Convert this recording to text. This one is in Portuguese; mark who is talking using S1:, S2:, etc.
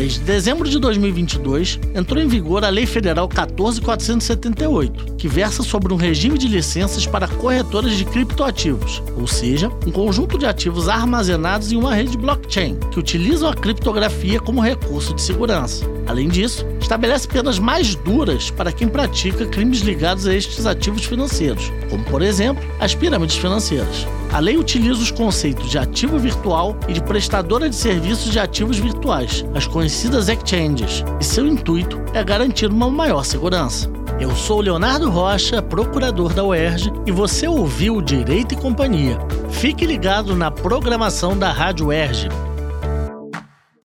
S1: Desde dezembro de 2022, entrou em vigor a Lei Federal 14478, que versa sobre um regime de licenças para corretoras de criptoativos, ou seja, um conjunto de ativos armazenados em uma rede blockchain, que utilizam a criptografia como recurso de segurança. Além disso, estabelece penas mais duras para quem pratica crimes ligados a estes ativos financeiros, como, por exemplo, as pirâmides financeiras. A lei utiliza os conceitos de ativo virtual e de prestadora de serviços de ativos virtuais, as conhecidas exchanges, e seu intuito é garantir uma maior segurança. Eu sou Leonardo Rocha, procurador da UERJ, e você ouviu Direito e Companhia. Fique ligado na programação da Rádio UERJ.